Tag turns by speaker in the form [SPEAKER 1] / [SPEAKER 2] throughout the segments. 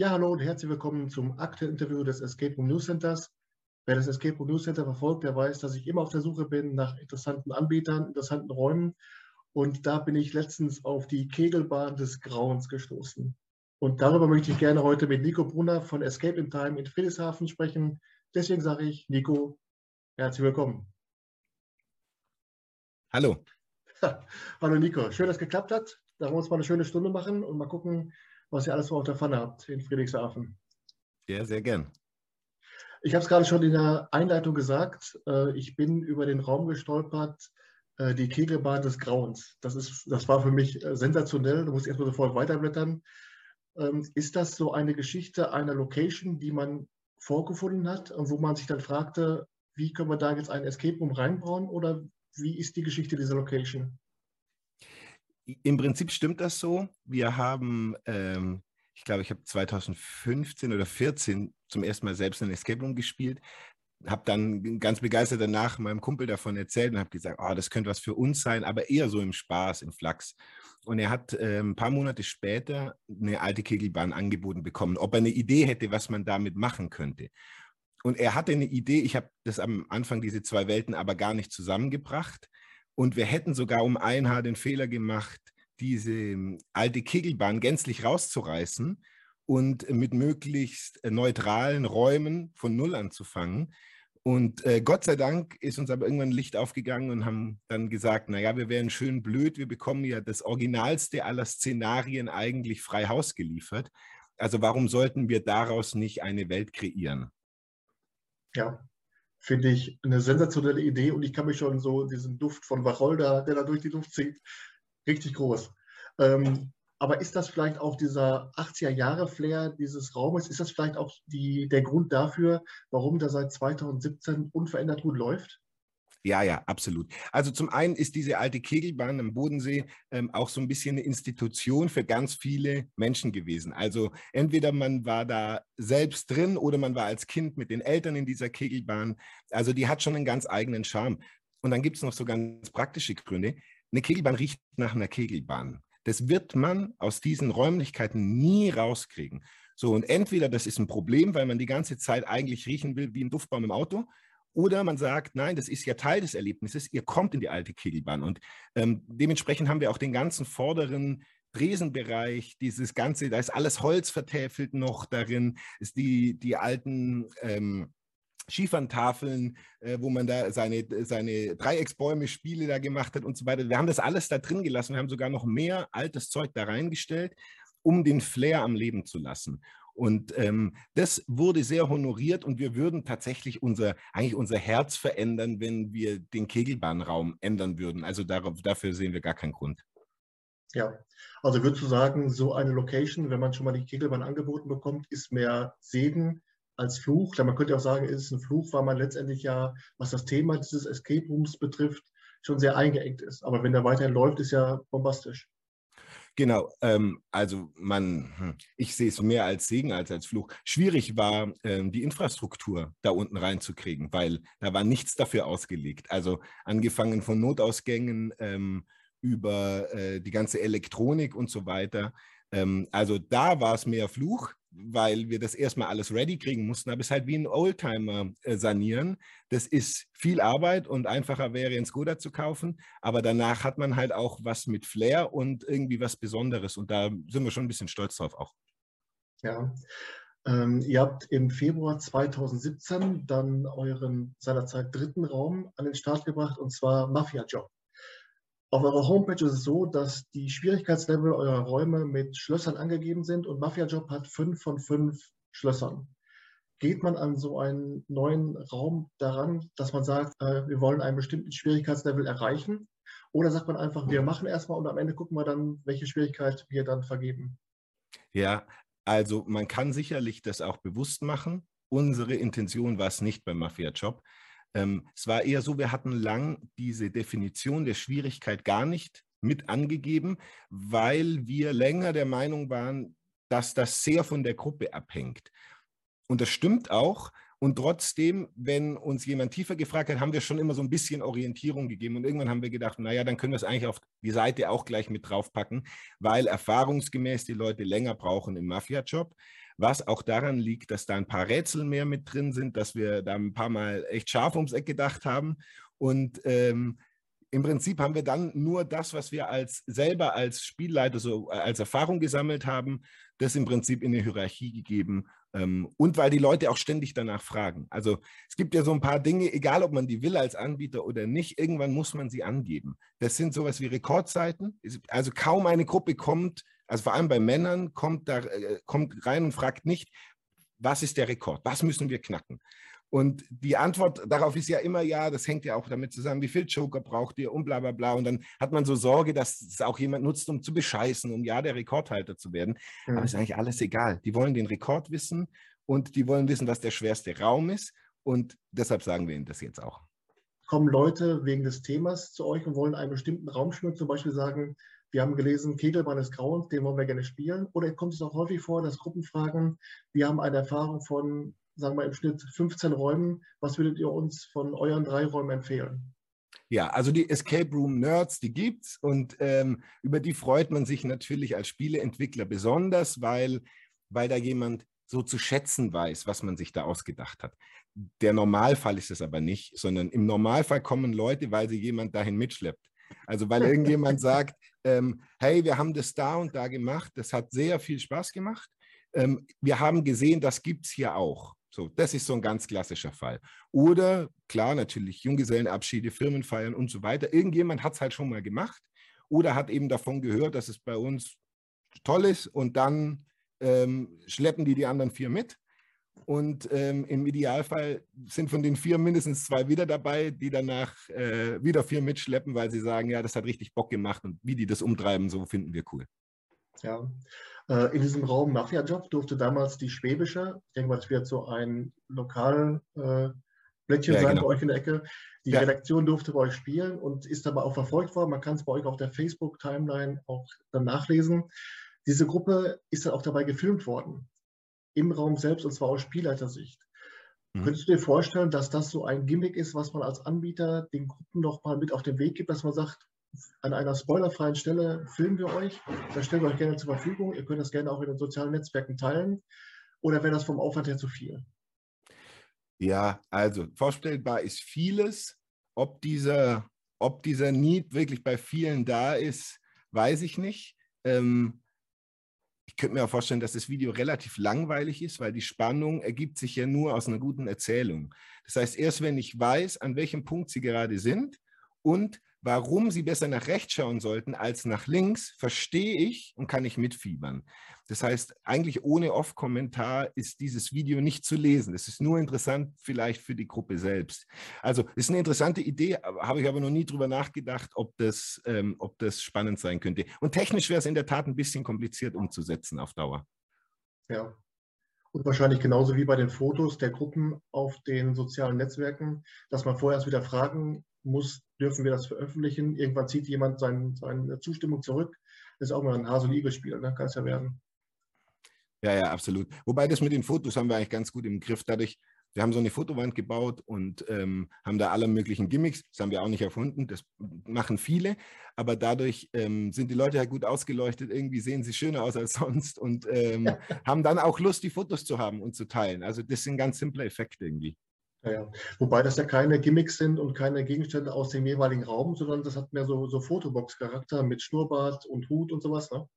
[SPEAKER 1] Ja, hallo und herzlich willkommen zum aktuellen Interview des Escape Room News Centers. Wer das Escape Room News Center verfolgt, der weiß, dass ich immer auf der Suche bin nach interessanten Anbietern, interessanten Räumen. Und da bin ich letztens auf die Kegelbahn des Grauens gestoßen. Und darüber möchte ich gerne heute mit Nico Brunner von Escape in Time in Friedrichshafen sprechen. Deswegen sage ich, Nico, herzlich willkommen.
[SPEAKER 2] Hallo.
[SPEAKER 1] Hallo Nico, schön, dass es geklappt hat. Da wollen wir uns mal eine schöne Stunde machen und mal gucken, was ihr alles so auf der Pfanne habt in Friedrichshafen.
[SPEAKER 2] Ja, sehr gern.
[SPEAKER 1] Ich habe es gerade schon in der Einleitung gesagt. Äh, ich bin über den Raum gestolpert, äh, die Kegelbahn des Grauens. Das, ist, das war für mich äh, sensationell. Du musst erstmal sofort weiterblättern. Ähm, ist das so eine Geschichte einer Location, die man vorgefunden hat und wo man sich dann fragte, wie können wir da jetzt einen Escape Room reinbauen oder wie ist die Geschichte dieser Location?
[SPEAKER 2] Im Prinzip stimmt das so. Wir haben, ähm, ich glaube, ich habe 2015 oder 2014 zum ersten Mal selbst ein Escape Room gespielt. Habe dann ganz begeistert danach meinem Kumpel davon erzählt und habe gesagt, oh, das könnte was für uns sein, aber eher so im Spaß, im Flachs. Und er hat äh, ein paar Monate später eine alte Kegelbahn angeboten bekommen, ob er eine Idee hätte, was man damit machen könnte. Und er hatte eine Idee, ich habe das am Anfang, diese zwei Welten, aber gar nicht zusammengebracht. Und wir hätten sogar um ein Haar den Fehler gemacht, diese ähm, alte Kegelbahn gänzlich rauszureißen und mit möglichst äh, neutralen Räumen von Null anzufangen. Und äh, Gott sei Dank ist uns aber irgendwann Licht aufgegangen und haben dann gesagt, naja, wir wären schön blöd, wir bekommen ja das Originalste aller Szenarien eigentlich frei Haus geliefert. Also warum sollten wir daraus nicht eine Welt kreieren?
[SPEAKER 1] Ja, finde ich eine sensationelle Idee und ich kann mich schon so diesen Duft von Wacholder, der da durch die Luft zieht, richtig groß. Ähm, aber ist das vielleicht auch dieser 80er-Jahre-Flair dieses Raumes, ist das vielleicht auch die, der Grund dafür, warum der seit 2017 unverändert gut läuft?
[SPEAKER 2] Ja, ja, absolut. Also zum einen ist diese alte Kegelbahn am Bodensee ähm, auch so ein bisschen eine Institution für ganz viele Menschen gewesen. Also entweder man war da selbst drin oder man war als Kind mit den Eltern in dieser Kegelbahn. Also die hat schon einen ganz eigenen Charme. Und dann gibt es noch so ganz praktische Gründe. Eine Kegelbahn riecht nach einer Kegelbahn. Das wird man aus diesen Räumlichkeiten nie rauskriegen. So, und entweder das ist ein Problem, weil man die ganze Zeit eigentlich riechen will wie ein Duftbaum im Auto, oder man sagt, nein, das ist ja Teil des Erlebnisses, ihr kommt in die alte Kegelbahn. Und ähm, dementsprechend haben wir auch den ganzen vorderen Dresenbereich, dieses Ganze, da ist alles Holz vertäfelt noch darin, ist die, die alten ähm, Schieferntafeln, äh, wo man da seine, seine Dreiecksbäume, Spiele da gemacht hat und so weiter. Wir haben das alles da drin gelassen. Wir haben sogar noch mehr altes Zeug da reingestellt, um den Flair am Leben zu lassen. Und ähm, das wurde sehr honoriert und wir würden tatsächlich unser, eigentlich unser Herz verändern, wenn wir den Kegelbahnraum ändern würden. Also darauf, dafür sehen wir gar keinen Grund.
[SPEAKER 1] Ja, also würdest du sagen, so eine Location, wenn man schon mal die Kegelbahn angeboten bekommt, ist mehr Segen als Fluch? man könnte auch sagen, es ist ein Fluch, weil man letztendlich ja, was das Thema dieses Escape Rooms betrifft, schon sehr eingeengt ist. Aber wenn der weiterhin läuft, ist ja bombastisch.
[SPEAKER 2] Genau, ähm, also man, hm, ich sehe es mehr als Segen als als Fluch. Schwierig war, ähm, die Infrastruktur da unten reinzukriegen, weil da war nichts dafür ausgelegt. Also angefangen von Notausgängen ähm, über äh, die ganze Elektronik und so weiter. Ähm, also da war es mehr Fluch weil wir das erstmal alles ready kriegen mussten. Aber es ist halt wie ein Oldtimer äh, sanieren. Das ist viel Arbeit und einfacher wäre, einen Skoda zu kaufen. Aber danach hat man halt auch was mit Flair und irgendwie was Besonderes. Und da sind wir schon ein bisschen stolz drauf auch.
[SPEAKER 1] Ja. Ähm, ihr habt im Februar 2017 dann euren seinerzeit dritten Raum an den Start gebracht, und zwar Mafia Job. Auf eurer Homepage ist es so, dass die Schwierigkeitslevel eurer Räume mit Schlössern angegeben sind und Mafia Job hat fünf von fünf Schlössern. Geht man an so einen neuen Raum daran, dass man sagt, äh, wir wollen einen bestimmten Schwierigkeitslevel erreichen? Oder sagt man einfach, wir machen erstmal und am Ende gucken wir dann, welche Schwierigkeit wir dann vergeben?
[SPEAKER 2] Ja, also man kann sicherlich das auch bewusst machen. Unsere Intention war es nicht beim Mafia Job. Ähm, es war eher so, wir hatten lang diese Definition der Schwierigkeit gar nicht mit angegeben, weil wir länger der Meinung waren, dass das sehr von der Gruppe abhängt. Und das stimmt auch. Und trotzdem, wenn uns jemand tiefer gefragt hat, haben wir schon immer so ein bisschen Orientierung gegeben. Und irgendwann haben wir gedacht, naja, dann können wir es eigentlich auf die Seite auch gleich mit draufpacken, weil erfahrungsgemäß die Leute länger brauchen im Mafia-Job. Was auch daran liegt, dass da ein paar Rätsel mehr mit drin sind, dass wir da ein paar Mal echt scharf ums Eck gedacht haben. Und ähm, im Prinzip haben wir dann nur das, was wir als selber als Spielleiter so äh, als Erfahrung gesammelt haben, das im Prinzip in eine Hierarchie gegeben. Ähm, und weil die Leute auch ständig danach fragen. Also es gibt ja so ein paar Dinge, egal ob man die will als Anbieter oder nicht, irgendwann muss man sie angeben. Das sind sowas wie Rekordzeiten. Also kaum eine Gruppe kommt, also vor allem bei Männern, kommt, da, äh, kommt rein und fragt nicht, was ist der Rekord? Was müssen wir knacken? Und die Antwort darauf ist ja immer, ja, das hängt ja auch damit zusammen, wie viel Joker braucht ihr und bla bla bla. Und dann hat man so Sorge, dass es auch jemand nutzt, um zu bescheißen, um ja der Rekordhalter zu werden. Mhm. Aber ist eigentlich alles egal. Die wollen den Rekord wissen und die wollen wissen, was der schwerste Raum ist. Und deshalb sagen wir ihnen das jetzt auch.
[SPEAKER 1] Kommen Leute wegen des Themas zu euch und wollen einen bestimmten Raum spielen, zum Beispiel sagen, wir haben gelesen, Kegelbahn des Grauens, den wollen wir gerne spielen. Oder kommt es auch häufig vor, dass Gruppen fragen, wir haben eine Erfahrung von sagen wir im Schnitt 15 Räumen. Was würdet ihr uns von euren drei Räumen empfehlen?
[SPEAKER 2] Ja, also die Escape Room Nerds, die gibt's und ähm, über die freut man sich natürlich als Spieleentwickler besonders, weil, weil da jemand so zu schätzen weiß, was man sich da ausgedacht hat. Der Normalfall ist es aber nicht, sondern im Normalfall kommen Leute, weil sie jemand dahin mitschleppt. Also weil irgendjemand sagt, ähm, hey, wir haben das da und da gemacht, das hat sehr viel Spaß gemacht. Ähm, wir haben gesehen, das gibt es hier auch. So, das ist so ein ganz klassischer Fall. Oder klar, natürlich Junggesellenabschiede, Firmenfeiern und so weiter. Irgendjemand hat es halt schon mal gemacht oder hat eben davon gehört, dass es bei uns toll ist und dann ähm, schleppen die die anderen vier mit. Und ähm, im Idealfall sind von den vier mindestens zwei wieder dabei, die danach äh, wieder vier mitschleppen, weil sie sagen, ja, das hat richtig Bock gemacht und wie die das umtreiben, so finden wir cool.
[SPEAKER 1] Ja, äh, in diesem Raum Mafia-Job durfte damals die Schwäbische, ich denke mal, das wird so ein Lokalblättchen äh, ja, sein genau. bei euch in der Ecke, die ja. Redaktion durfte bei euch spielen und ist aber auch verfolgt worden. Man kann es bei euch auf der Facebook-Timeline auch dann nachlesen. Diese Gruppe ist dann auch dabei gefilmt worden, im Raum selbst und zwar aus Spielleitersicht. Mhm. Könntest du dir vorstellen, dass das so ein Gimmick ist, was man als Anbieter den Gruppen noch mal mit auf den Weg gibt, dass man sagt, an einer spoilerfreien Stelle filmen wir euch. Das stellen wir euch gerne zur Verfügung. Ihr könnt das gerne auch in den sozialen Netzwerken teilen. Oder wäre das vom Aufwand her zu viel?
[SPEAKER 2] Ja, also vorstellbar ist vieles. Ob dieser, ob dieser Need wirklich bei vielen da ist, weiß ich nicht. Ähm, ich könnte mir auch vorstellen, dass das Video relativ langweilig ist, weil die Spannung ergibt sich ja nur aus einer guten Erzählung. Das heißt, erst wenn ich weiß, an welchem Punkt sie gerade sind und warum sie besser nach rechts schauen sollten als nach links, verstehe ich und kann ich mitfiebern. Das heißt, eigentlich ohne Off-Kommentar ist dieses Video nicht zu lesen. Es ist nur interessant vielleicht für die Gruppe selbst. Also ist eine interessante Idee, habe ich aber noch nie drüber nachgedacht, ob das, ähm, ob das spannend sein könnte. Und technisch wäre es in der Tat ein bisschen kompliziert umzusetzen auf Dauer.
[SPEAKER 1] Ja. Und wahrscheinlich genauso wie bei den Fotos der Gruppen auf den sozialen Netzwerken, dass man vorher erst wieder fragen muss, dürfen wir das veröffentlichen? Irgendwann zieht jemand sein, seine Zustimmung zurück. Das ist auch mal ein Hase- und Igel-Spiel, ne? kann es ja werden.
[SPEAKER 2] Ja, ja, absolut. Wobei das mit den Fotos haben wir eigentlich ganz gut im Griff. Dadurch, wir haben so eine Fotowand gebaut und ähm, haben da alle möglichen Gimmicks. Das haben wir auch nicht erfunden. Das machen viele. Aber dadurch ähm, sind die Leute halt gut ausgeleuchtet. Irgendwie sehen sie schöner aus als sonst und ähm, haben dann auch Lust, die Fotos zu haben und zu teilen. Also das sind ganz simple Effekte irgendwie.
[SPEAKER 1] Ja. Wobei das ja keine Gimmicks sind und keine Gegenstände aus dem jeweiligen Raum, sondern das hat mehr so, so Fotobox-Charakter mit Schnurrbart und Hut und sowas, ne?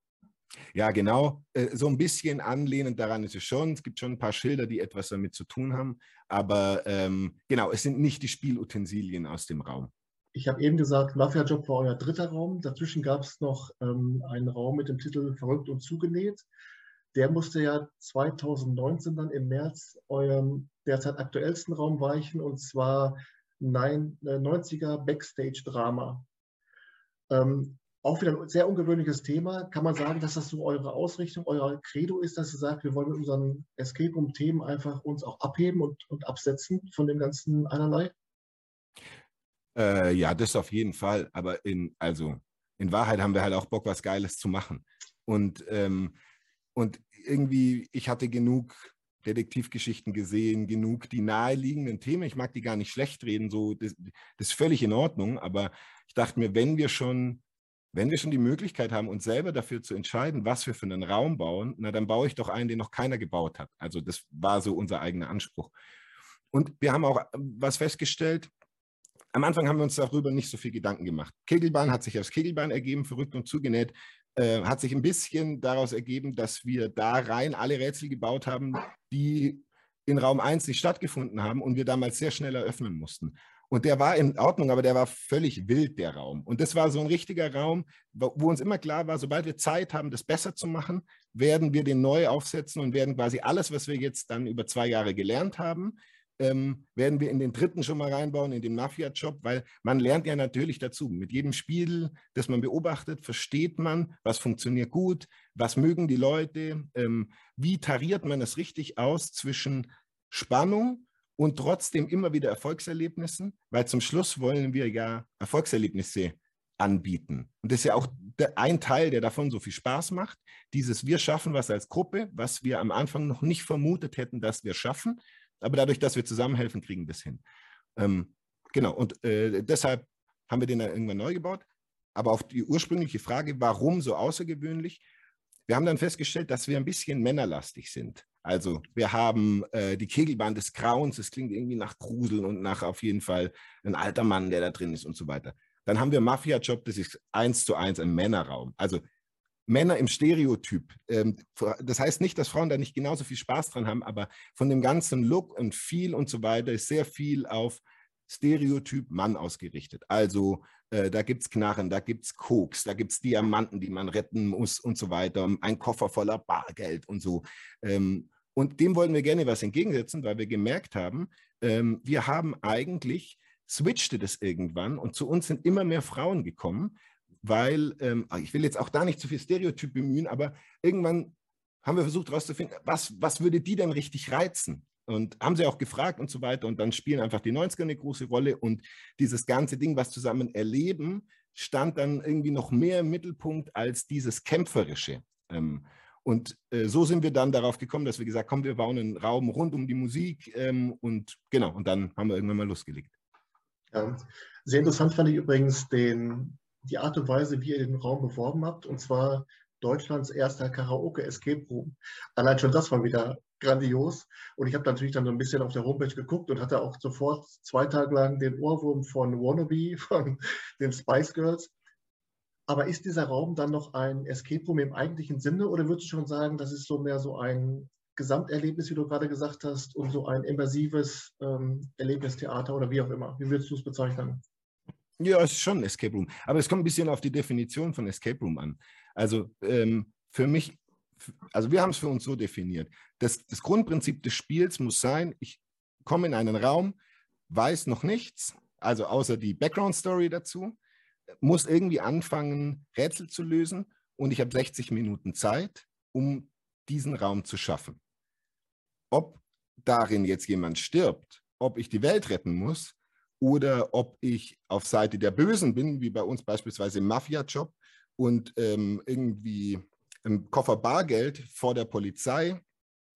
[SPEAKER 2] Ja, genau. Äh, so ein bisschen anlehnend daran ist es schon. Es gibt schon ein paar Schilder, die etwas damit zu tun haben. Aber ähm, genau, es sind nicht die Spielutensilien aus dem Raum.
[SPEAKER 1] Ich habe eben gesagt, Mafia-Job war euer dritter Raum. Dazwischen gab es noch ähm, einen Raum mit dem Titel Verrückt und zugenäht. Der musste ja 2019 dann im März eurem derzeit aktuellsten Raum weichen, und zwar 90er äh, Backstage-Drama. Ähm, auch wieder ein sehr ungewöhnliches Thema. Kann man sagen, dass das so eure Ausrichtung, euer Credo ist, dass ihr sagt, wir wollen mit unseren Escape Room-Themen einfach uns auch abheben und, und absetzen von dem ganzen einerlei?
[SPEAKER 2] Äh, ja, das auf jeden Fall. Aber in, also in Wahrheit haben wir halt auch Bock, was Geiles zu machen. Und, ähm, und irgendwie, ich hatte genug Detektivgeschichten gesehen, genug die naheliegenden Themen. Ich mag die gar nicht schlecht reden, so das, das ist völlig in Ordnung. Aber ich dachte mir, wenn wir schon, wenn wir schon die Möglichkeit haben, uns selber dafür zu entscheiden, was wir für einen Raum bauen, na dann baue ich doch einen, den noch keiner gebaut hat. Also das war so unser eigener Anspruch. Und wir haben auch äh, was festgestellt. Am Anfang haben wir uns darüber nicht so viel Gedanken gemacht. Kegelbahn hat sich als Kegelbahn ergeben, verrückt und zugenäht. Äh, hat sich ein bisschen daraus ergeben, dass wir da rein alle Rätsel gebaut haben, die in Raum 1 nicht stattgefunden haben und wir damals sehr schnell eröffnen mussten. Und der war in Ordnung, aber der war völlig wild, der Raum. Und das war so ein richtiger Raum, wo uns immer klar war, sobald wir Zeit haben, das besser zu machen, werden wir den neu aufsetzen und werden quasi alles, was wir jetzt dann über zwei Jahre gelernt haben, ähm, werden wir in den dritten schon mal reinbauen, in den Mafia-Job, weil man lernt ja natürlich dazu. Mit jedem Spiel, das man beobachtet, versteht man, was funktioniert gut, was mögen die Leute, ähm, wie tariert man es richtig aus zwischen Spannung und trotzdem immer wieder Erfolgserlebnissen, weil zum Schluss wollen wir ja Erfolgserlebnisse anbieten. Und das ist ja auch ein Teil, der davon so viel Spaß macht. Dieses Wir schaffen was als Gruppe, was wir am Anfang noch nicht vermutet hätten, dass wir schaffen. Aber dadurch, dass wir zusammenhelfen, kriegen wir es hin. Ähm, genau, und äh, deshalb haben wir den dann irgendwann neu gebaut. Aber auf die ursprüngliche Frage, warum so außergewöhnlich, wir haben dann festgestellt, dass wir ein bisschen männerlastig sind. Also wir haben äh, die Kegelbahn des Grauens, das klingt irgendwie nach Gruseln und nach auf jeden Fall ein alter Mann, der da drin ist und so weiter. Dann haben wir Mafia-Job, das ist eins zu eins ein Männerraum. Also Männer im Stereotyp. Ähm, das heißt nicht, dass Frauen da nicht genauso viel Spaß dran haben, aber von dem ganzen Look und Feel und so weiter ist sehr viel auf Stereotyp Mann ausgerichtet. Also äh, da gibt es Knarren, da gibt es Koks, da gibt es Diamanten, die man retten muss und so weiter, ein Koffer voller Bargeld und so. Ähm, und dem wollten wir gerne was entgegensetzen, weil wir gemerkt haben, ähm, wir haben eigentlich, switchte das irgendwann und zu uns sind immer mehr Frauen gekommen, weil, ähm, ah, ich will jetzt auch da nicht zu viel Stereotyp bemühen, aber irgendwann haben wir versucht herauszufinden, was, was würde die denn richtig reizen? Und haben sie auch gefragt und so weiter. Und dann spielen einfach die 90er eine große Rolle. Und dieses ganze Ding, was zusammen erleben, stand dann irgendwie noch mehr im Mittelpunkt als dieses Kämpferische. Ähm, und äh, so sind wir dann darauf gekommen, dass wir gesagt haben, wir bauen einen Raum rund um die Musik. Ähm, und genau, und dann haben wir irgendwann mal losgelegt.
[SPEAKER 1] Ja, sehr interessant fand ich übrigens den, die Art und Weise, wie ihr den Raum beworben habt, und zwar Deutschlands erster Karaoke Escape Room. Allein schon das war wieder grandios. Und ich habe natürlich dann so ein bisschen auf der Homepage geguckt und hatte auch sofort zwei Tage lang den Ohrwurm von Wannabe, von den Spice Girls. Aber ist dieser Raum dann noch ein Escape Room im eigentlichen Sinne oder würdest du schon sagen, das ist so mehr so ein Gesamterlebnis, wie du gerade gesagt hast, und so ein immersives ähm, Erlebnistheater oder wie auch immer? Wie würdest du es bezeichnen?
[SPEAKER 2] Ja, es ist schon ein Escape Room. Aber es kommt ein bisschen auf die Definition von Escape Room an. Also ähm, für mich, also wir haben es für uns so definiert. Das, das Grundprinzip des Spiels muss sein, ich komme in einen Raum, weiß noch nichts, also außer die Background-Story dazu, muss irgendwie anfangen, Rätsel zu lösen und ich habe 60 Minuten Zeit, um diesen Raum zu schaffen. Ob darin jetzt jemand stirbt, ob ich die Welt retten muss, oder ob ich auf Seite der Bösen bin, wie bei uns beispielsweise im Mafia-Job und ähm, irgendwie einen Koffer Bargeld vor der Polizei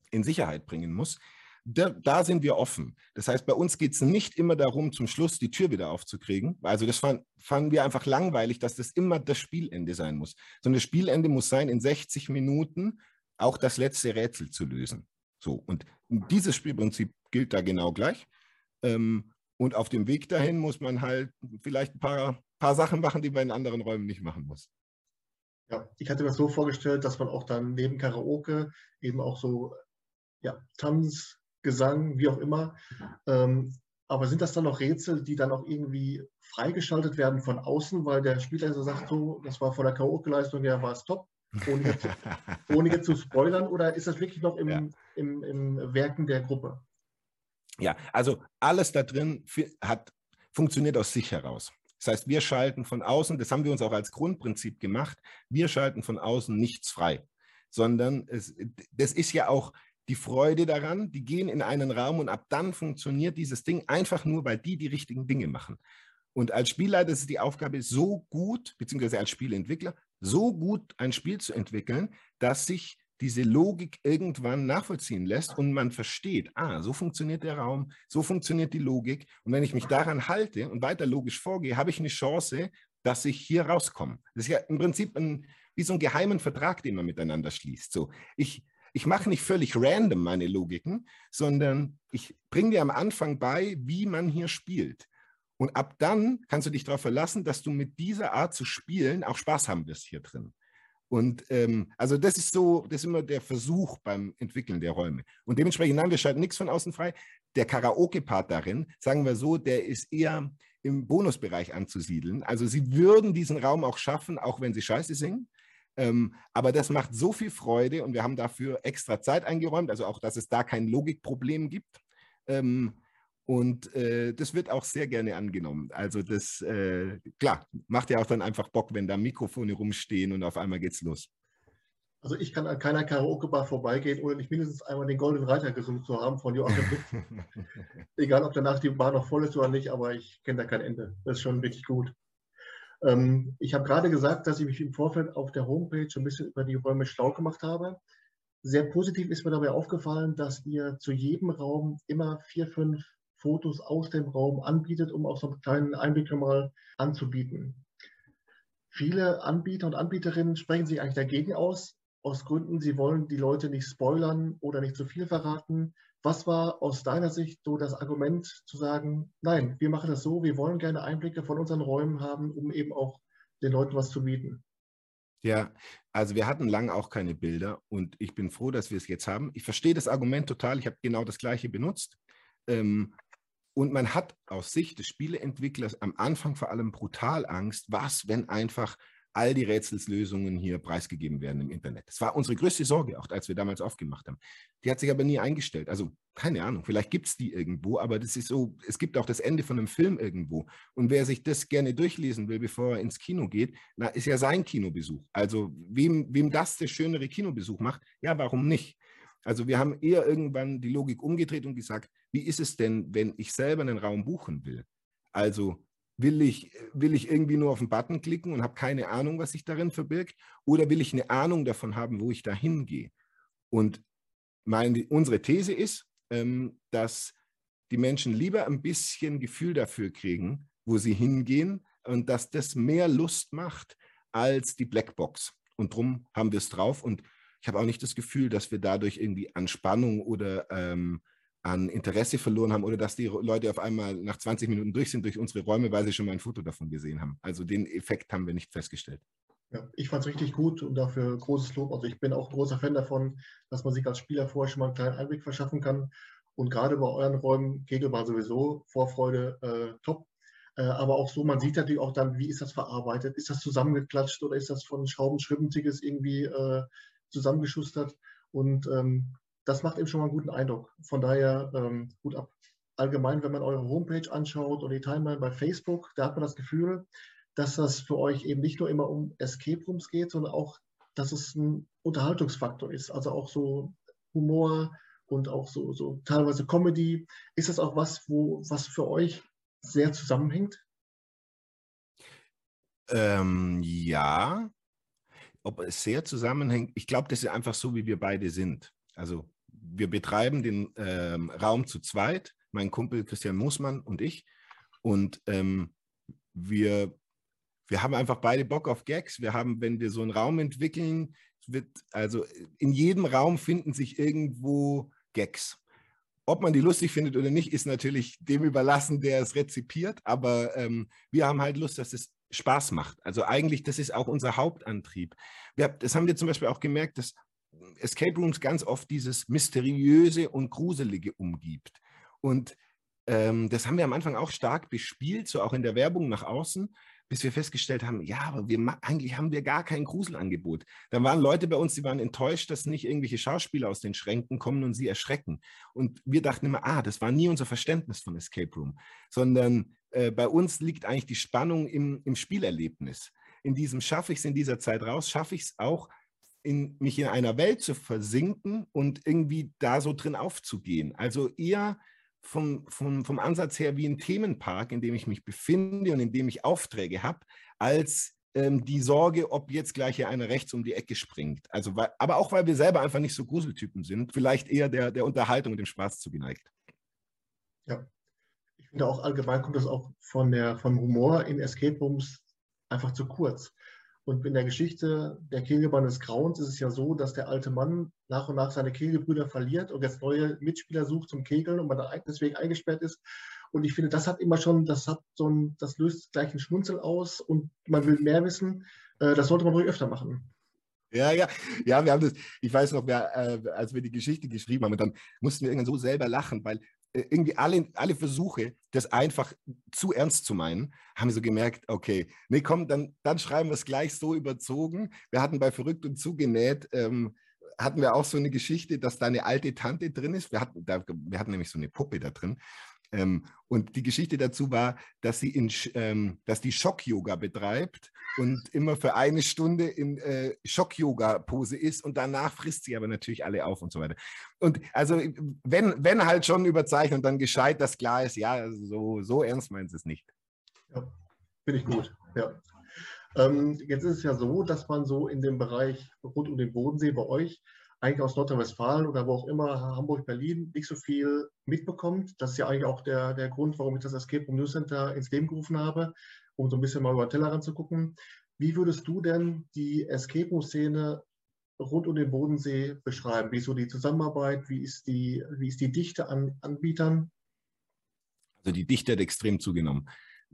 [SPEAKER 2] in Sicherheit bringen muss. Da, da sind wir offen. Das heißt, bei uns geht es nicht immer darum, zum Schluss die Tür wieder aufzukriegen. Also das fanden, fanden wir einfach langweilig, dass das immer das Spielende sein muss. Sondern das Spielende muss sein, in 60 Minuten auch das letzte Rätsel zu lösen. So, und dieses Spielprinzip gilt da genau gleich. Ähm, und auf dem Weg dahin muss man halt vielleicht ein paar, paar Sachen machen, die man in anderen Räumen nicht machen muss.
[SPEAKER 1] Ja, ich hatte mir das so vorgestellt, dass man auch dann neben Karaoke eben auch so ja, Tanz, Gesang, wie auch immer. Ähm, aber sind das dann noch Rätsel, die dann auch irgendwie freigeschaltet werden von außen, weil der Spielleiter sagt so, das war von der Karaoke-Leistung her, war es top, ohne jetzt, ohne jetzt zu spoilern, oder ist das wirklich noch im, ja. im, im Werken der Gruppe?
[SPEAKER 2] Ja, also alles da drin hat, funktioniert aus sich heraus. Das heißt, wir schalten von außen, das haben wir uns auch als Grundprinzip gemacht, wir schalten von außen nichts frei, sondern es, das ist ja auch die Freude daran, die gehen in einen Raum und ab dann funktioniert dieses Ding einfach nur, weil die die richtigen Dinge machen. Und als Spielleiter ist es die Aufgabe, so gut, beziehungsweise als Spielentwickler, so gut ein Spiel zu entwickeln, dass sich diese Logik irgendwann nachvollziehen lässt und man versteht, ah, so funktioniert der Raum, so funktioniert die Logik. Und wenn ich mich daran halte und weiter logisch vorgehe, habe ich eine Chance, dass ich hier rauskomme. Das ist ja im Prinzip ein, wie so ein geheimen Vertrag, den man miteinander schließt. So, ich, ich mache nicht völlig random meine Logiken, sondern ich bringe dir am Anfang bei, wie man hier spielt. Und ab dann kannst du dich darauf verlassen, dass du mit dieser Art zu spielen auch Spaß haben wirst hier drin. Und ähm, also das ist so, das ist immer der Versuch beim Entwickeln der Räume. Und dementsprechend, nein, wir schalten nichts von außen frei. Der Karaoke-Part darin, sagen wir so, der ist eher im Bonusbereich anzusiedeln. Also sie würden diesen Raum auch schaffen, auch wenn sie Scheiße singen. Ähm, aber das macht so viel Freude und wir haben dafür extra Zeit eingeräumt, also auch, dass es da kein Logikproblem gibt. Ähm, und äh, das wird auch sehr gerne angenommen. Also das, äh, klar, macht ja auch dann einfach Bock, wenn da Mikrofone rumstehen und auf einmal geht's los.
[SPEAKER 1] Also ich kann an keiner Karaoke-Bar vorbeigehen, ohne nicht mindestens einmal den Goldenen Reiter gesungen zu haben von Joachim Witt. Egal, ob danach die Bar noch voll ist oder nicht, aber ich kenne da kein Ende. Das ist schon wirklich gut. Ähm, ich habe gerade gesagt, dass ich mich im Vorfeld auf der Homepage ein bisschen über die Räume schlau gemacht habe. Sehr positiv ist mir dabei aufgefallen, dass ihr zu jedem Raum immer vier, fünf Fotos aus dem Raum anbietet, um auch so einen kleinen Einblick mal anzubieten. Viele Anbieter und Anbieterinnen sprechen sich eigentlich dagegen aus, aus Gründen, sie wollen die Leute nicht spoilern oder nicht zu viel verraten. Was war aus deiner Sicht so das Argument zu sagen, nein, wir machen das so, wir wollen gerne Einblicke von unseren Räumen haben, um eben auch den Leuten was zu bieten?
[SPEAKER 2] Ja, also wir hatten lange auch keine Bilder und ich bin froh, dass wir es jetzt haben. Ich verstehe das Argument total, ich habe genau das gleiche benutzt. Ähm, und man hat aus Sicht des Spieleentwicklers am Anfang vor allem brutal Angst, was, wenn einfach all die Rätselslösungen hier preisgegeben werden im Internet. Das war unsere größte Sorge, auch als wir damals aufgemacht haben. Die hat sich aber nie eingestellt. Also keine Ahnung, vielleicht gibt es die irgendwo, aber das ist so, es gibt auch das Ende von einem Film irgendwo. Und wer sich das gerne durchlesen will, bevor er ins Kino geht, na, ist ja sein Kinobesuch. Also wem, wem das der schönere Kinobesuch macht, ja, warum nicht? Also wir haben eher irgendwann die Logik umgedreht und gesagt, wie ist es denn, wenn ich selber einen Raum buchen will? Also will ich, will ich irgendwie nur auf den Button klicken und habe keine Ahnung, was sich darin verbirgt? Oder will ich eine Ahnung davon haben, wo ich da hingehe? Und meine, unsere These ist, ähm, dass die Menschen lieber ein bisschen Gefühl dafür kriegen, wo sie hingehen und dass das mehr Lust macht als die Blackbox. Und darum haben wir es drauf. Und ich habe auch nicht das Gefühl, dass wir dadurch irgendwie an Spannung oder ähm, an Interesse verloren haben oder dass die Leute auf einmal nach 20 Minuten durch sind durch unsere Räume, weil sie schon mal ein Foto davon gesehen haben. Also den Effekt haben wir nicht festgestellt.
[SPEAKER 1] Ja, ich fand es richtig gut und dafür großes Lob. Also ich bin auch großer Fan davon, dass man sich als Spieler vorher schon mal einen kleinen Einblick verschaffen kann. Und gerade bei euren Räumen, Kegelbahn sowieso, Vorfreude äh, top. Äh, aber auch so, man sieht natürlich auch dann, wie ist das verarbeitet? Ist das zusammengeklatscht oder ist das von Schrauben Schribbentiges irgendwie äh, zusammengeschustert? Und ähm, das macht eben schon mal einen guten Eindruck. Von daher ähm, gut ab. Allgemein, wenn man eure Homepage anschaut oder die Timeline bei Facebook, da hat man das Gefühl, dass das für euch eben nicht nur immer um Escape Rooms geht, sondern auch, dass es ein Unterhaltungsfaktor ist. Also auch so Humor und auch so, so teilweise Comedy. Ist das auch was, wo was für euch sehr zusammenhängt?
[SPEAKER 2] Ähm, ja, ob es sehr zusammenhängt. Ich glaube, das ist einfach so, wie wir beide sind. Also wir betreiben den ähm, Raum zu zweit, mein Kumpel Christian Moosmann und ich. Und ähm, wir, wir haben einfach beide Bock auf Gags. Wir haben, wenn wir so einen Raum entwickeln, wird, also in jedem Raum finden sich irgendwo Gags. Ob man die lustig findet oder nicht, ist natürlich dem überlassen, der es rezipiert. Aber ähm, wir haben halt Lust, dass es Spaß macht. Also eigentlich, das ist auch unser Hauptantrieb. Wir, das haben wir zum Beispiel auch gemerkt, dass Escape Rooms ganz oft dieses Mysteriöse und Gruselige umgibt. Und ähm, das haben wir am Anfang auch stark bespielt, so auch in der Werbung nach außen, bis wir festgestellt haben, ja, aber wir, eigentlich haben wir gar kein Gruselangebot. Da waren Leute bei uns, die waren enttäuscht, dass nicht irgendwelche Schauspieler aus den Schränken kommen und sie erschrecken. Und wir dachten immer, ah, das war nie unser Verständnis von Escape Room, sondern äh, bei uns liegt eigentlich die Spannung im, im Spielerlebnis. In diesem schaffe ich es in dieser Zeit raus, schaffe ich es auch, in, mich in einer Welt zu versinken und irgendwie da so drin aufzugehen. Also eher vom, vom, vom Ansatz her wie ein Themenpark, in dem ich mich befinde und in dem ich Aufträge habe, als ähm, die Sorge, ob jetzt gleich hier einer rechts um die Ecke springt. Also, weil, aber auch, weil wir selber einfach nicht so Gruseltypen sind, vielleicht eher der, der Unterhaltung und dem Spaß zugeneigt.
[SPEAKER 1] Ja, ich finde auch allgemein kommt das auch von der, vom Humor in Escape Rooms einfach zu kurz. Und in der Geschichte der Kegelbahn des Grauens ist es ja so, dass der alte Mann nach und nach seine Kegelbrüder verliert und jetzt neue Mitspieler sucht zum Kegeln und man deswegen eingesperrt ist. Und ich finde, das hat immer schon, das hat so ein, das löst gleich einen Schmunzel aus und man will mehr wissen. Äh, das sollte man ruhig öfter machen.
[SPEAKER 2] Ja, ja, ja, wir haben das, ich weiß noch, wir, äh, als wir die Geschichte geschrieben haben, dann mussten wir irgendwann so selber lachen, weil irgendwie alle, alle Versuche, das einfach zu ernst zu meinen, haben so gemerkt, okay, nee, komm, dann, dann schreiben wir es gleich so überzogen. Wir hatten bei Verrückt und Zugenäht, ähm, hatten wir auch so eine Geschichte, dass da eine alte Tante drin ist. Wir hatten, da, wir hatten nämlich so eine Puppe da drin. Ähm, und die Geschichte dazu war, dass sie in, ähm, dass die Schock-Yoga betreibt und immer für eine Stunde in äh, Schock-Yoga-Pose ist und danach frisst sie aber natürlich alle auf und so weiter. Und also, wenn, wenn halt schon überzeichnet und dann gescheit, dass klar ist, ja, so, so ernst meint es nicht.
[SPEAKER 1] Ja, finde ich gut, ja. Ähm, jetzt ist es ja so, dass man so in dem Bereich rund um den Bodensee bei euch eigentlich aus Nordrhein-Westfalen oder wo auch immer, Hamburg, Berlin, nicht so viel mitbekommt. Das ist ja eigentlich auch der, der Grund, warum ich das Escape Room News Center ins Leben gerufen habe, um so ein bisschen mal über den Tellerrand zu gucken. Wie würdest du denn die Escape Room-Szene rund um den Bodensee beschreiben? Wie ist so die Zusammenarbeit? Wie ist die, wie ist die Dichte an Anbietern?
[SPEAKER 2] Also die Dichte hat extrem zugenommen.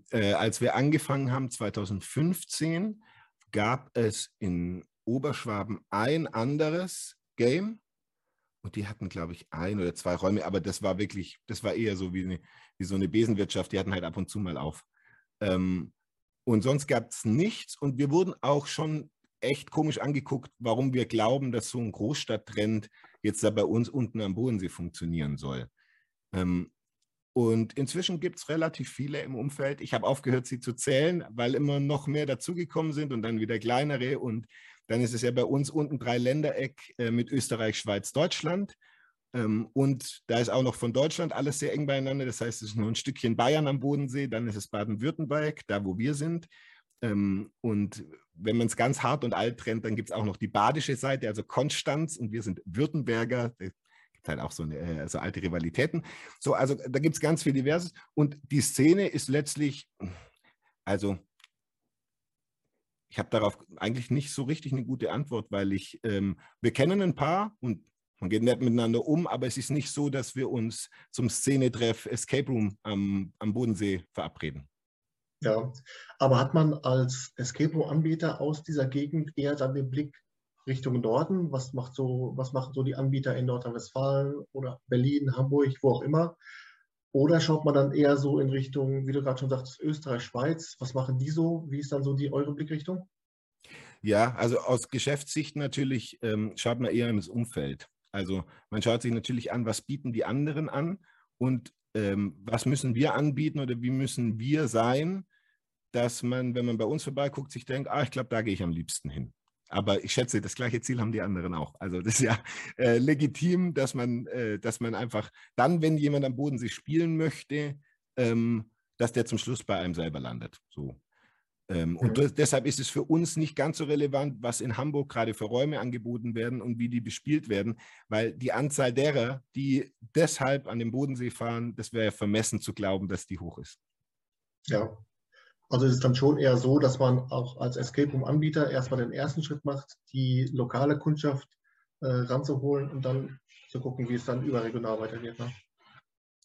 [SPEAKER 2] Äh, als wir angefangen haben, 2015, gab es in Oberschwaben ein anderes Game. Und die hatten, glaube ich, ein oder zwei Räume, aber das war wirklich, das war eher so wie, eine, wie so eine Besenwirtschaft, die hatten halt ab und zu mal auf. Ähm, und sonst gab es nichts und wir wurden auch schon echt komisch angeguckt, warum wir glauben, dass so ein Großstadttrend jetzt da bei uns unten am Bodensee funktionieren soll. Ähm, und inzwischen gibt es relativ viele im Umfeld. Ich habe aufgehört, sie zu zählen, weil immer noch mehr dazugekommen sind und dann wieder kleinere. Und dann ist es ja bei uns unten drei Ländereck äh, mit Österreich, Schweiz, Deutschland. Ähm, und da ist auch noch von Deutschland alles sehr eng beieinander. Das heißt, es ist nur ein Stückchen Bayern am Bodensee, dann ist es Baden-Württemberg, da wo wir sind. Ähm, und wenn man es ganz hart und alt trennt, dann gibt es auch noch die badische Seite, also Konstanz, und wir sind Württemberger. Da gibt halt auch so, eine, äh, so alte Rivalitäten. So, also da gibt es ganz viel Diverses. Und die Szene ist letztlich, also ich habe darauf eigentlich nicht so richtig eine gute Antwort, weil ich, ähm, wir kennen ein paar und man geht nett miteinander um, aber es ist nicht so, dass wir uns zum Szenetreff Escape Room am, am Bodensee verabreden.
[SPEAKER 1] Ja, aber hat man als Escape Room-Anbieter aus dieser Gegend eher dann den Blick Richtung Norden? Was macht so, was machen so die Anbieter in Nordrhein-Westfalen oder Berlin, Hamburg, wo auch immer? Oder schaut man dann eher so in Richtung, wie du gerade schon sagtest, Österreich, Schweiz? Was machen die so? Wie ist dann so die eure Blickrichtung?
[SPEAKER 2] Ja, also aus Geschäftssicht natürlich ähm, schaut man eher ins Umfeld. Also man schaut sich natürlich an, was bieten die anderen an und ähm, was müssen wir anbieten oder wie müssen wir sein, dass man, wenn man bei uns vorbeiguckt, sich denkt, ah, ich glaube, da gehe ich am liebsten hin. Aber ich schätze, das gleiche Ziel haben die anderen auch. Also das ist ja äh, legitim, dass man, äh, dass man einfach dann, wenn jemand am Boden sich spielen möchte, ähm, dass der zum Schluss bei einem selber landet. So. Ähm, und das, deshalb ist es für uns nicht ganz so relevant, was in Hamburg gerade für Räume angeboten werden und wie die bespielt werden, weil die Anzahl derer, die deshalb an den Bodensee fahren, das wäre vermessen zu glauben, dass die hoch ist.
[SPEAKER 1] Ja, also es ist dann schon eher so, dass man auch als Escape Room-Anbieter erstmal den ersten Schritt macht, die lokale Kundschaft äh, ranzuholen und dann zu gucken, wie es dann überregional weitergeht. Ne?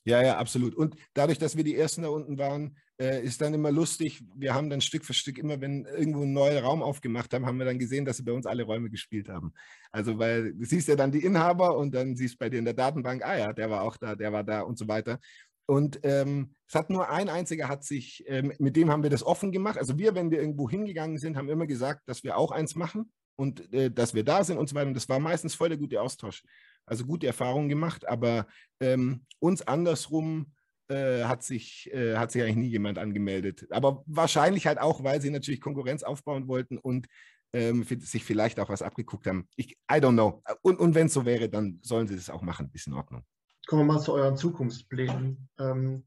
[SPEAKER 2] Ja, ja, absolut. Und dadurch, dass wir die Ersten da unten waren, äh, ist dann immer lustig. Wir haben dann Stück für Stück immer, wenn irgendwo ein neuer Raum aufgemacht haben, haben wir dann gesehen, dass sie bei uns alle Räume gespielt haben. Also, weil du siehst ja dann die Inhaber und dann siehst bei dir in der Datenbank, ah ja, der war auch da, der war da und so weiter. Und ähm, es hat nur ein einziger hat sich, ähm, mit dem haben wir das offen gemacht. Also wir, wenn wir irgendwo hingegangen sind, haben immer gesagt, dass wir auch eins machen und äh, dass wir da sind und so weiter. Und das war meistens voll der gute Austausch. Also gute Erfahrungen gemacht, aber ähm, uns andersrum äh, hat, sich, äh, hat sich eigentlich nie jemand angemeldet. Aber wahrscheinlich halt auch, weil sie natürlich Konkurrenz aufbauen wollten und ähm, sich vielleicht auch was abgeguckt haben. Ich, I don't know. Und, und wenn es so wäre, dann sollen sie das auch machen. Ist in Ordnung
[SPEAKER 1] kommen wir mal zu euren Zukunftsplänen. Ähm,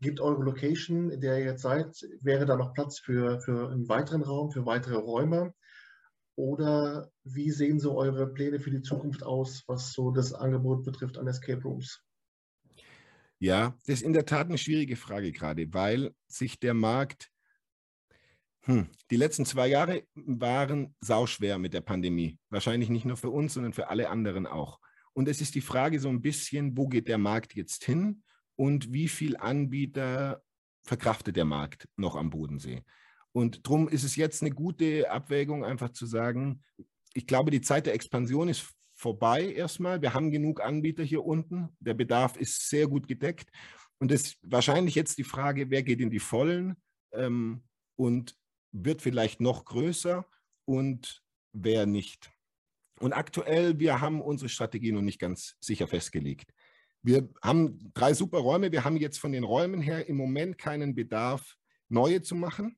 [SPEAKER 1] gibt eure Location, in der ihr jetzt seid, wäre da noch Platz für, für einen weiteren Raum, für weitere Räume? Oder wie sehen so eure Pläne für die Zukunft aus, was so das Angebot betrifft an Escape Rooms?
[SPEAKER 2] Ja, das ist in der Tat eine schwierige Frage gerade, weil sich der Markt, hm, die letzten zwei Jahre waren sauschwer mit der Pandemie. Wahrscheinlich nicht nur für uns, sondern für alle anderen auch. Und es ist die Frage so ein bisschen, wo geht der Markt jetzt hin und wie viel Anbieter verkraftet der Markt noch am Bodensee? Und darum ist es jetzt eine gute Abwägung, einfach zu sagen, ich glaube, die Zeit der Expansion ist vorbei erstmal. Wir haben genug Anbieter hier unten. Der Bedarf ist sehr gut gedeckt. Und es ist wahrscheinlich jetzt die Frage, wer geht in die Vollen ähm, und wird vielleicht noch größer und wer nicht. Und aktuell, wir haben unsere Strategie noch nicht ganz sicher festgelegt. Wir haben drei super Räume. Wir haben jetzt von den Räumen her im Moment keinen Bedarf, neue zu machen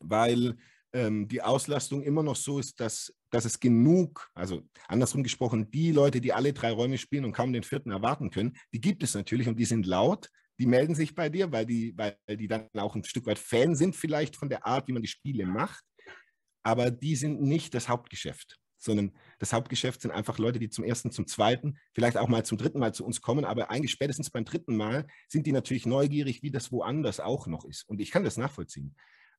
[SPEAKER 2] weil ähm, die Auslastung immer noch so ist, dass, dass es genug, also andersrum gesprochen, die Leute, die alle drei Räume spielen und kaum den vierten erwarten können, die gibt es natürlich und die sind laut. Die melden sich bei dir, weil die, weil die dann auch ein Stück weit Fan sind, vielleicht von der Art, wie man die Spiele macht. Aber die sind nicht das Hauptgeschäft sondern das Hauptgeschäft sind einfach Leute, die zum ersten, zum zweiten, vielleicht auch mal zum dritten Mal zu uns kommen, aber eigentlich spätestens beim dritten Mal sind die natürlich neugierig, wie das woanders auch noch ist. Und ich kann das nachvollziehen.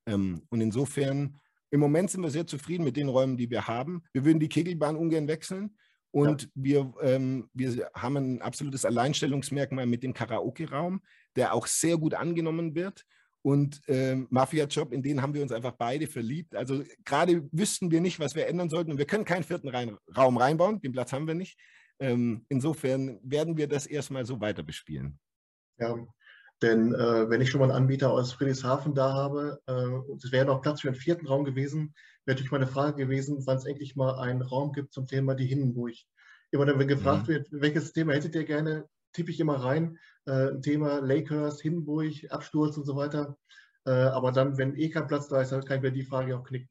[SPEAKER 2] Ähm, und insofern, im Moment sind wir sehr zufrieden mit den Räumen, die wir haben. Wir würden die Kegelbahn ungern wechseln. Und ja. wir, ähm, wir haben ein absolutes Alleinstellungsmerkmal mit dem Karaoke-Raum, der auch sehr gut angenommen wird. Und ähm, Mafia-Job, in den haben wir uns einfach beide verliebt. Also gerade wüssten wir nicht, was wir ändern sollten. Und wir können keinen vierten rein, Raum reinbauen, den Platz haben wir nicht. Ähm, insofern werden wir das erstmal so weiter bespielen.
[SPEAKER 1] Ja, denn äh, wenn ich schon mal einen Anbieter aus Friedrichshafen da habe, äh, es wäre noch Platz für einen vierten Raum gewesen, wäre natürlich meine Frage gewesen, wann es endlich mal einen Raum gibt zum Thema die Hindenburg. Immer wenn gefragt mhm. wird, welches Thema hättet ihr gerne, tippe ich immer rein, äh, Thema Lakehurst, Hindenburg, Absturz und so weiter. Äh, aber dann, wenn eh kein Platz da ist, kann ich mir die Frage auch knicken.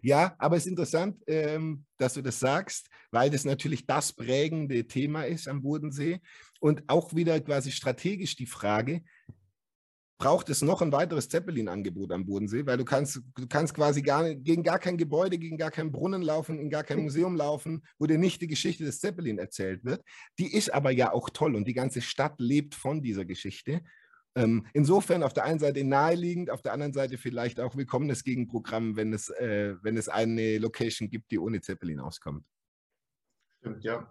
[SPEAKER 2] Ja, aber es ist interessant, ähm, dass du das sagst, weil das natürlich das prägende Thema ist am Bodensee. Und auch wieder quasi strategisch die Frage, braucht es noch ein weiteres Zeppelin-Angebot am Bodensee, weil du kannst, du kannst quasi gar, gegen gar kein Gebäude, gegen gar keinen Brunnen laufen, in gar kein Museum laufen, wo dir nicht die Geschichte des Zeppelin erzählt wird. Die ist aber ja auch toll und die ganze Stadt lebt von dieser Geschichte. Ähm, insofern auf der einen Seite naheliegend, auf der anderen Seite vielleicht auch willkommenes Gegenprogramm, wenn es, äh, wenn es eine Location gibt, die ohne Zeppelin auskommt.
[SPEAKER 1] Stimmt, ja.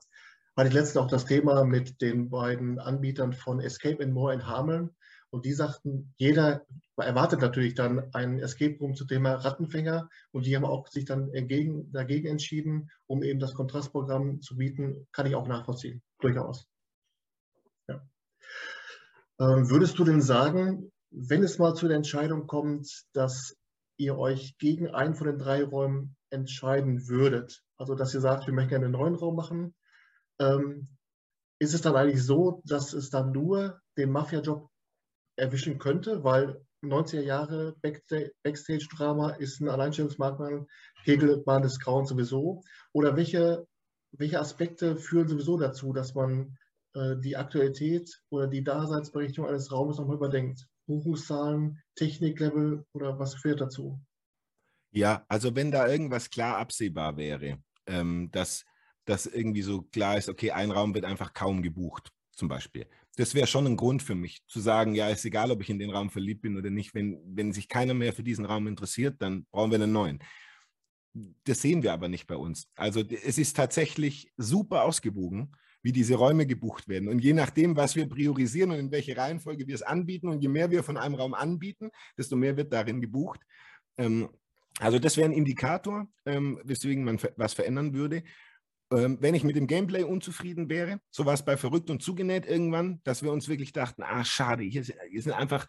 [SPEAKER 1] Hatte ich letztens auch das Thema mit den beiden Anbietern von Escape and More in Hameln. Und die sagten, jeder erwartet natürlich dann einen Escape Room zum Thema Rattenfänger. Und die haben auch sich dann entgegen, dagegen entschieden, um eben das Kontrastprogramm zu bieten. Kann ich auch nachvollziehen, durchaus. Ähm, würdest du denn sagen, wenn es mal zu der Entscheidung kommt, dass ihr euch gegen einen von den drei Räumen entscheiden würdet, also dass ihr sagt, wir möchten gerne einen neuen Raum machen, ähm, ist es dann eigentlich so, dass es dann nur den Mafia-Job erwischen könnte, weil 90er Jahre Backstage-Drama ist ein Alleinstellungsmerkmal, Kegelbahn des Grauens sowieso. Oder welche, welche Aspekte führen sowieso dazu, dass man äh, die Aktualität oder die Daseinsberechtigung eines Raumes nochmal überdenkt. Buchungszahlen, Techniklevel oder was führt dazu?
[SPEAKER 2] Ja, also wenn da irgendwas klar absehbar wäre, ähm, dass, dass irgendwie so klar ist, okay, ein Raum wird einfach kaum gebucht, zum Beispiel. Das wäre schon ein Grund für mich, zu sagen, ja, ist egal, ob ich in den Raum verliebt bin oder nicht. Wenn, wenn sich keiner mehr für diesen Raum interessiert, dann brauchen wir einen neuen. Das sehen wir aber nicht bei uns. Also es ist tatsächlich super ausgewogen wie diese Räume gebucht werden. Und je nachdem, was wir priorisieren und in welche Reihenfolge wir es anbieten und je mehr wir von einem Raum anbieten, desto mehr wird darin gebucht. Ähm, also das wäre ein Indikator, ähm, weswegen man was verändern würde. Ähm, wenn ich mit dem Gameplay unzufrieden wäre, so war es bei Verrückt und Zugenäht irgendwann, dass wir uns wirklich dachten, ah schade, hier, hier sind einfach,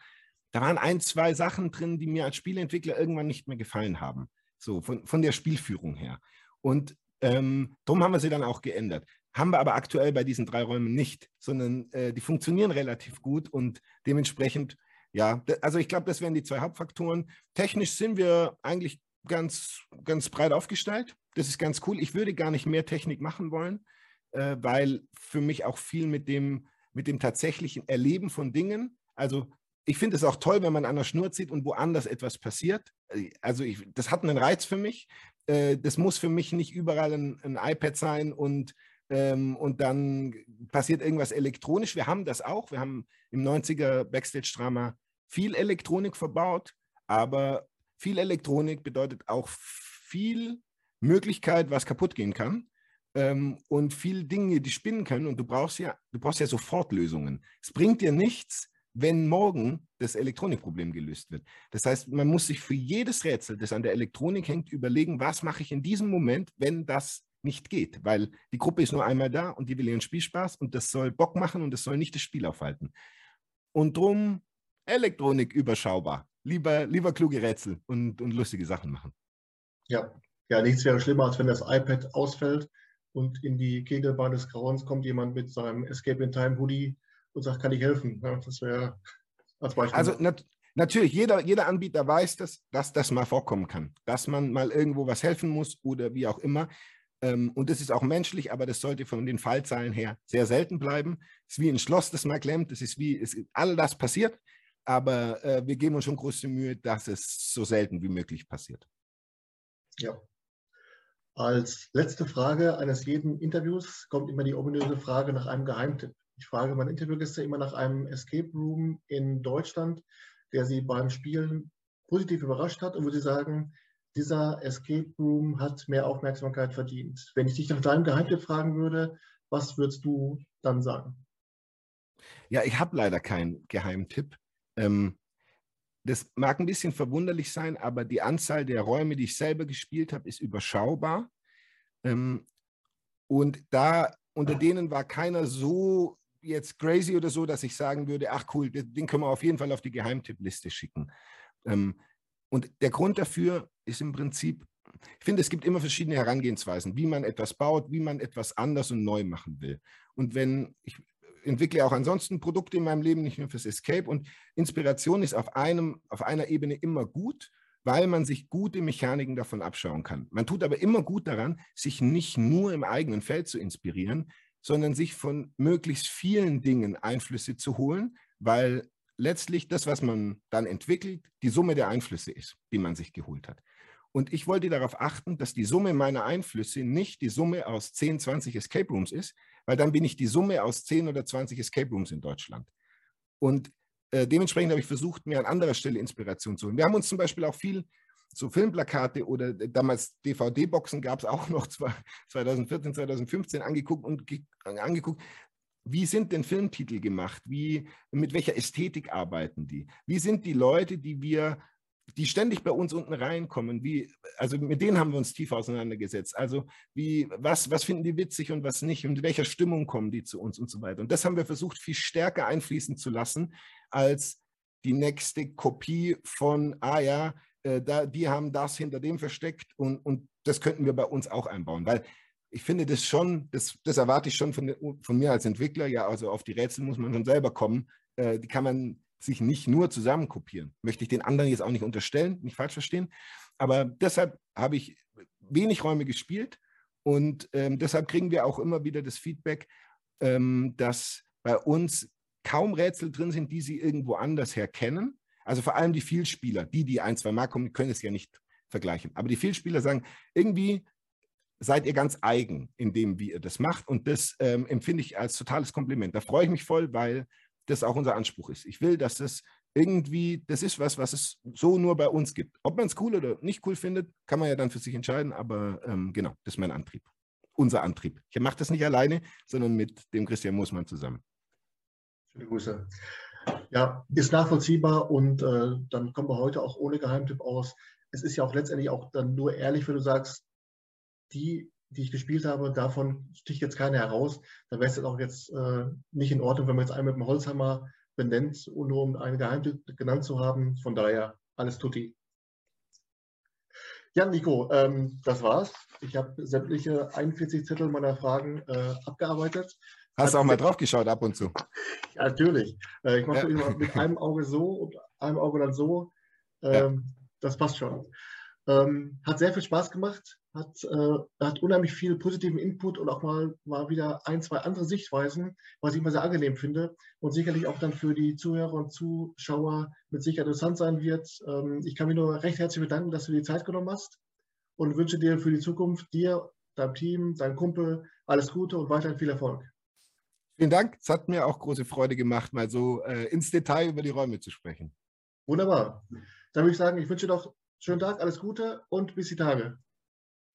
[SPEAKER 2] da waren ein, zwei Sachen drin, die mir als Spieleentwickler irgendwann nicht mehr gefallen haben. So von, von der Spielführung her. Und ähm, darum haben wir sie dann auch geändert. Haben wir aber aktuell bei diesen drei Räumen nicht, sondern äh, die funktionieren relativ gut und dementsprechend, ja, also ich glaube, das wären die zwei Hauptfaktoren. Technisch sind wir eigentlich ganz, ganz breit aufgestellt. Das ist ganz cool. Ich würde gar nicht mehr Technik machen wollen, äh, weil für mich auch viel mit dem, mit dem tatsächlichen Erleben von Dingen Also ich finde es auch toll, wenn man an der Schnur zieht und woanders etwas passiert. Also ich, das hat einen Reiz für mich. Äh, das muss für mich nicht überall ein, ein iPad sein und, ähm, und dann passiert irgendwas elektronisch. Wir haben das auch. Wir haben im 90er Backstage-Drama viel Elektronik verbaut, aber viel Elektronik bedeutet auch viel Möglichkeit, was kaputt gehen kann ähm, und viel Dinge, die spinnen können. Und du brauchst ja, du brauchst ja sofort Lösungen. Es bringt dir nichts, wenn morgen das Elektronikproblem gelöst wird. Das heißt, man muss sich für jedes Rätsel, das an der Elektronik hängt, überlegen, was mache ich in diesem Moment, wenn das nicht geht. Weil die Gruppe ist nur einmal da und die will ihren Spielspaß und das soll Bock machen und das soll nicht das Spiel aufhalten. Und drum Elektronik überschaubar. Lieber, lieber kluge Rätsel und, und lustige Sachen machen.
[SPEAKER 1] Ja. Ja, nichts wäre schlimmer, als wenn das iPad ausfällt und in die Kegelbahn des Grauens kommt jemand mit seinem Escape in Time Hoodie und sagt, kann ich helfen? Ja, das wäre
[SPEAKER 2] als Beispiel. Also nat natürlich, jeder, jeder Anbieter weiß, dass, dass das mal vorkommen kann, dass man mal irgendwo was helfen muss oder wie auch immer. Ähm, und das ist auch menschlich, aber das sollte von den Fallzahlen her sehr selten bleiben. Es ist wie ein Schloss, das mal klemmt. Es ist wie, es, all das passiert, aber äh, wir geben uns schon große Mühe, dass es so selten wie möglich passiert.
[SPEAKER 1] Ja. Als letzte Frage eines jeden Interviews kommt immer die ominöse Frage nach einem Geheimtipp. Ich frage meine Interviewgäste immer nach einem Escape Room in Deutschland, der sie beim Spielen positiv überrascht hat und wo sie sagen, dieser Escape Room hat mehr Aufmerksamkeit verdient. Wenn ich dich nach deinem Geheimtipp fragen würde, was würdest du dann sagen?
[SPEAKER 2] Ja, ich habe leider keinen Geheimtipp. Ähm, das mag ein bisschen verwunderlich sein, aber die Anzahl der Räume, die ich selber gespielt habe, ist überschaubar. Ähm, und da unter denen war keiner so jetzt crazy oder so, dass ich sagen würde, ach cool, den können wir auf jeden Fall auf die Geheimtippliste schicken. Ähm, und der Grund dafür ist im Prinzip, ich finde, es gibt immer verschiedene Herangehensweisen, wie man etwas baut, wie man etwas anders und neu machen will. Und wenn ich entwickle auch ansonsten Produkte in meinem Leben, nicht nur fürs Escape. Und Inspiration ist auf, einem, auf einer Ebene immer gut, weil man sich gute Mechaniken davon abschauen kann. Man tut aber immer gut daran, sich nicht nur im eigenen Feld zu inspirieren, sondern sich von möglichst vielen Dingen Einflüsse zu holen, weil letztlich das, was man dann entwickelt, die Summe der Einflüsse ist, die man sich geholt hat. Und ich wollte darauf achten, dass die Summe meiner Einflüsse nicht die Summe aus 10, 20 Escape Rooms ist, weil dann bin ich die Summe aus 10 oder 20 Escape Rooms in Deutschland. Und äh, dementsprechend habe ich versucht, mir an anderer Stelle Inspiration zu holen. Wir haben uns zum Beispiel auch viel so Filmplakate oder damals DVD-Boxen gab es auch noch 2014, 2015 angeguckt und angeguckt, wie sind denn Filmtitel gemacht? Wie, mit welcher Ästhetik arbeiten die? Wie sind die Leute, die wir, die ständig bei uns unten reinkommen? Wie, also mit denen haben wir uns tief auseinandergesetzt. Also wie, was, was finden die witzig und was nicht? Und in welcher Stimmung kommen die zu uns und so weiter? Und das haben wir versucht, viel stärker einfließen zu lassen, als die nächste Kopie von, ah ja, äh, da, die haben das hinter dem versteckt und, und das könnten wir bei uns auch einbauen. Weil ich finde das schon, das, das erwarte ich schon von, von mir als Entwickler, ja, also auf die Rätsel muss man schon selber kommen. Äh, die kann man sich nicht nur zusammen kopieren. Möchte ich den anderen jetzt auch nicht unterstellen, nicht falsch verstehen. Aber deshalb habe ich wenig Räume gespielt und ähm, deshalb kriegen wir auch immer wieder das Feedback, ähm, dass bei uns kaum Rätsel drin sind, die Sie irgendwo anders her kennen. Also vor allem die Vielspieler, die, die ein, zwei Mal kommen, können es ja nicht vergleichen. Aber die Vielspieler sagen, irgendwie seid ihr ganz eigen in dem, wie ihr das macht. Und das ähm, empfinde ich als totales Kompliment. Da freue ich mich voll, weil das auch unser Anspruch ist. Ich will, dass das irgendwie, das ist was, was es so nur bei uns gibt. Ob man es cool oder nicht cool findet, kann man ja dann für sich entscheiden. Aber ähm, genau, das ist mein Antrieb. Unser Antrieb. Ich mache das nicht alleine, sondern mit dem Christian Moosmann zusammen.
[SPEAKER 1] Schöne Grüße. Ja, ist nachvollziehbar und äh, dann kommen wir heute auch ohne Geheimtipp aus. Es ist ja auch letztendlich auch dann nur ehrlich, wenn du sagst, die, die ich gespielt habe, davon sticht jetzt keiner heraus. Da wäre es jetzt auch jetzt äh, nicht in Ordnung, wenn man jetzt einen mit dem Holzhammer benennt, nur um einen Geheimtipp genannt zu haben. Von daher alles tutti. Ja, Nico, ähm, das war's. Ich habe sämtliche 41 Zettel meiner Fragen äh, abgearbeitet.
[SPEAKER 2] Hast du auch mal drauf geschaut ab und zu?
[SPEAKER 1] Ja, natürlich. Äh, ich mache ja. immer mit einem Auge so und einem Auge dann so. Ähm, ja. Das passt schon. Ähm, hat sehr viel Spaß gemacht. Hat, äh, hat unheimlich viel positiven Input und auch mal, mal wieder ein, zwei andere Sichtweisen, was ich immer sehr angenehm finde und sicherlich auch dann für die Zuhörer und Zuschauer mit Sicherheit interessant sein wird. Ähm, ich kann mich nur recht herzlich bedanken, dass du dir die Zeit genommen hast und wünsche dir für die Zukunft, dir, deinem Team, deinem Kumpel alles Gute und weiterhin viel Erfolg.
[SPEAKER 2] Vielen Dank. Es hat mir auch große Freude gemacht, mal so äh, ins Detail über die Räume zu sprechen.
[SPEAKER 1] Wunderbar. Dann würde ich sagen, ich wünsche dir noch einen schönen Tag, alles Gute und bis die Tage.